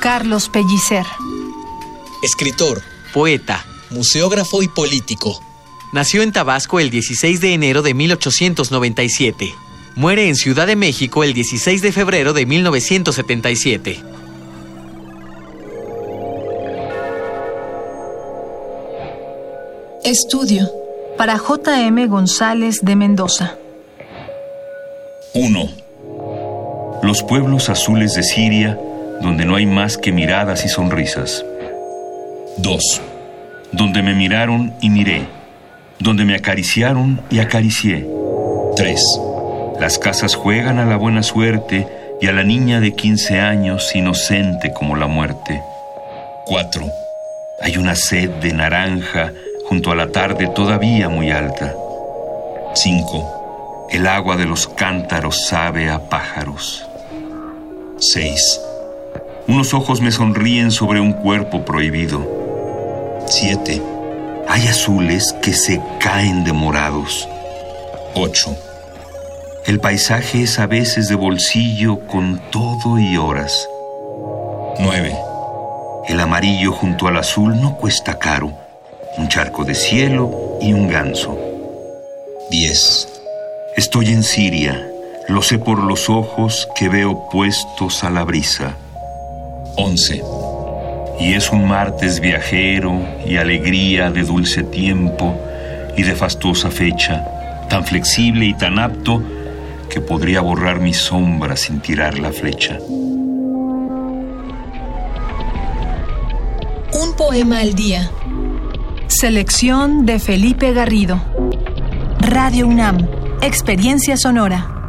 Carlos Pellicer. Escritor, Poeta. museógrafo y político. Nació en Tabasco el 16 de enero de 1897. Muere en Ciudad de México el 16 de febrero de 1977. Estudio. Para J.M. González de Mendoza. 1. Los pueblos azules de Siria, donde no hay más que miradas y sonrisas. 2. Donde me miraron y miré. Donde me acariciaron y acaricié. 3. Las casas juegan a la buena suerte y a la niña de 15 años inocente como la muerte. 4. Hay una sed de naranja junto a la tarde todavía muy alta. 5. El agua de los cántaros sabe a pájaros. 6. Unos ojos me sonríen sobre un cuerpo prohibido. 7. Hay azules que se caen de morados. 8. El paisaje es a veces de bolsillo con todo y horas. 9. El amarillo junto al azul no cuesta caro. Un charco de cielo y un ganso. 10. Estoy en Siria. Lo sé por los ojos que veo puestos a la brisa. 11. Y es un martes viajero y alegría de dulce tiempo y de fastuosa fecha, tan flexible y tan apto que podría borrar mi sombra sin tirar la flecha. Un poema al día. Selección de Felipe Garrido. Radio UNAM. Experiencia sonora.